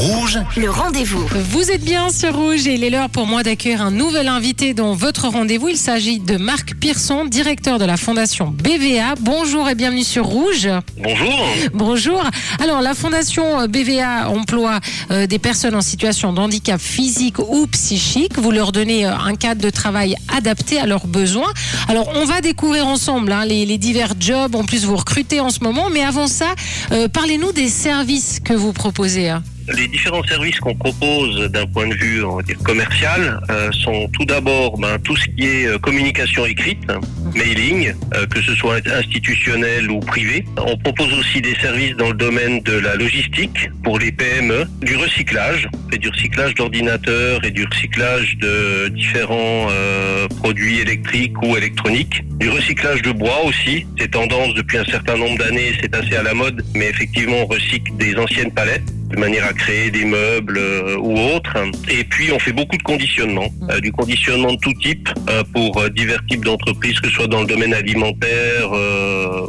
Rouge, Le rendez-vous. Vous êtes bien sur Rouge et il est l'heure pour moi d'accueillir un nouvel invité dans votre rendez-vous. Il s'agit de Marc Pearson, directeur de la fondation BVA. Bonjour et bienvenue sur Rouge. Bonjour. Bonjour. Alors, la fondation euh, BVA emploie euh, des personnes en situation de handicap physique ou psychique. Vous leur donnez euh, un cadre de travail adapté à leurs besoins. Alors, on va découvrir ensemble hein, les, les divers jobs. En plus, vous recrutez en ce moment. Mais avant ça, euh, parlez-nous des services que vous proposez. hein. Les différents services qu'on propose d'un point de vue on va dire, commercial euh, sont tout d'abord ben, tout ce qui est euh, communication écrite, hein, mailing, euh, que ce soit institutionnel ou privé. On propose aussi des services dans le domaine de la logistique pour les PME, du recyclage, fait du recyclage d'ordinateurs et du recyclage de différents euh, produits électriques ou électroniques, du recyclage de bois aussi. C'est tendance depuis un certain nombre d'années, c'est assez à la mode, mais effectivement on recycle des anciennes palettes de manière à créer des meubles euh, ou autres. Et puis on fait beaucoup de conditionnement, euh, du conditionnement de tout type euh, pour divers types d'entreprises, que ce soit dans le domaine alimentaire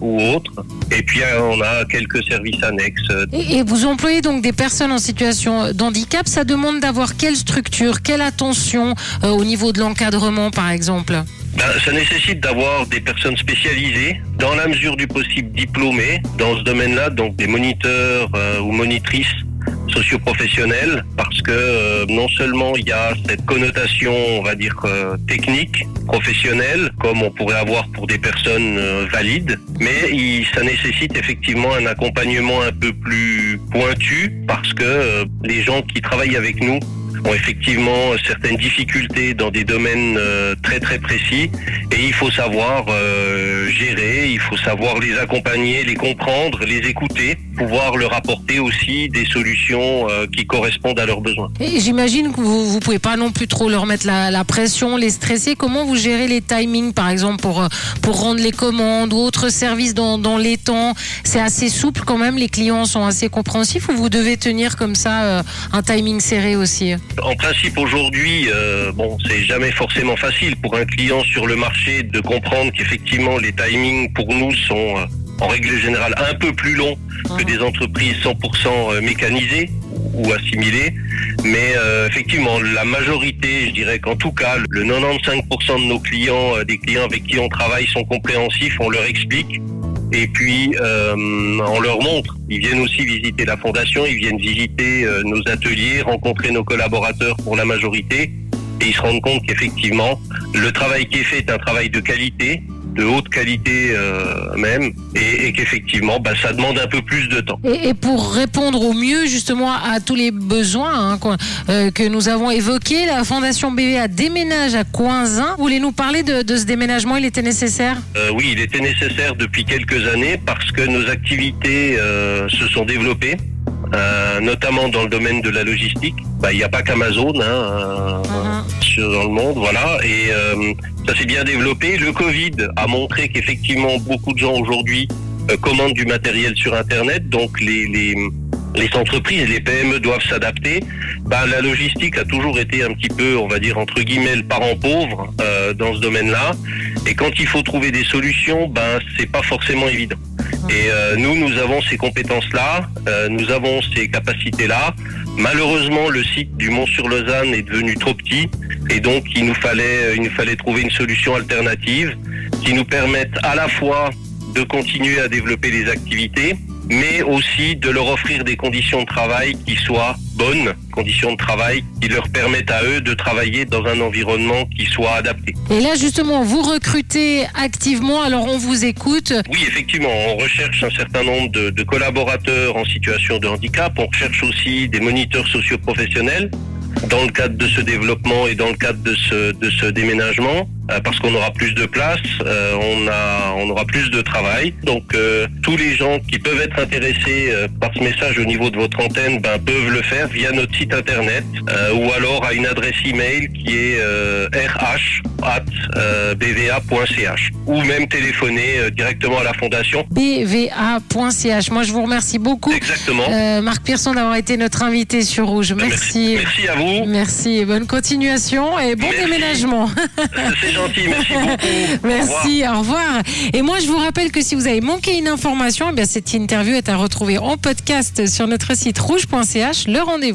ou autre. Et puis on a quelques services annexes. Et, et vous employez donc des personnes en situation d'handicap. Ça demande d'avoir quelle structure, quelle attention au niveau de l'encadrement, par exemple? Ben, ça nécessite d'avoir des personnes spécialisées, dans la mesure du possible diplômées dans ce domaine-là, donc des moniteurs euh, ou monitrices socioprofessionnels, parce que euh, non seulement il y a cette connotation, on va dire, euh, technique, professionnelle, comme on pourrait avoir pour des personnes euh, valides, mais il- ça nécessite effectivement un accompagnement un peu plus pointu, parce que les gens qui travaillent avec nous ont effectivement certaines difficultés dans des domaines très très précis et il faut savoir gérer, il faut savoir les accompagner, les comprendre, les écouter, pouvoir leur apporter aussi des solutions euh, qui correspondent à leurs besoins. Et j'imagine que vous vous pouvez pas non plus trop leur mettre la, la pression, les stresser. Comment vous gérez les timings, par exemple, pour euh, pour rendre les commandes ou autres services dans, dans les temps? C'est assez souple quand même. Les clients sont assez compréhensifs ou vous devez tenir comme ça euh, un timing serré aussi? En principe aujourd'hui, euh, bon, c'est jamais forcément facile pour un client sur le marché de comprendre qu'effectivement les timings pour nous sont euh, en règle générale un peu plus longs que des entreprises 100% mécanisées ou assimilées. Mais euh, effectivement, la majorité, je dirais qu'en tout cas, le 95% de nos clients, euh, des clients avec qui on travaille, sont compréhensifs, on leur explique. Et puis, euh, on leur montre. Ils viennent aussi visiter la fondation, ils viennent visiter euh, nos ateliers, rencontrer nos collaborateurs pour la majorité. Et ils se rendent compte qu'effectivement, le travail qui est fait est un travail de qualité, de haute qualité euh, même, et, et qu'effectivement, bah, ça demande un peu plus de temps. Et, et pour répondre au mieux justement à tous les besoins hein, euh, que nous avons évoqués, la Fondation BVA déménage à Coinzin. Vous voulez nous parler de, de ce déménagement? Il était nécessaire? Euh, oui, il était nécessaire depuis quelques années parce que nos activités se sont développées, notamment dans le domaine de la logistique. Bah, Il n'y a pas qu'Amazon hein, Mhm. Dans le monde, voilà, et euh, ça s'est bien développé. Le Covid a montré qu'effectivement beaucoup de gens aujourd'hui euh, commandent du matériel sur Internet, donc les, les entreprises, les PME doivent s'adapter. Bah, la logistique a toujours été un petit peu, on va dire entre guillemets, le parent pauvre euh, dans ce domaine-là. Et quand il faut trouver des solutions, ben c'est pas forcément évident. Et nous, nous avons ces compétences-là, nous avons ces capacités-là. Malheureusement, le site du Mont-sur-Lausanne est devenu trop petit, et donc il nous fallait, il nous fallait trouver une solution alternative qui nous permette à la fois de continuer à développer les activités, mais aussi de leur offrir des conditions de travail qui soient bonnes, conditions de travail qui leur permettent à eux de travailler dans un environnement qui soit adapté. Et là justement, vous recrutez activement, alors on vous écoute. Oui, effectivement, on recherche un certain nombre de, de collaborateurs en situation de handicap. On recherche aussi des moniteurs socioprofessionnels dans le cadre de ce développement et dans le cadre de ce, de ce déménagement, euh, parce qu'on aura plus de place, euh, on, a, on aura plus de travail. Donc euh, tous les gens qui peuvent être intéressés euh, par ce message au niveau de votre antenne ben, peuvent le faire via notre site internet euh, ou alors à une adresse email qui est euh, rh@bva.ch ou même téléphoner euh, directement à la fondation. bva.ch. Moi je vous remercie beaucoup. Exactement. Euh, Marc Pearson d'avoir été notre invité sur Rouge. Merci. Merci à vous. Merci et bonne continuation et bon Merci. déménagement. C'est gentil. Merci beaucoup. Au revoir. Merci, au revoir. Et moi, je vous rappelle que si vous avez manqué une information, eh bien, cette interview est à retrouver en podcast sur notre site rouge.ch. Le rendez-vous.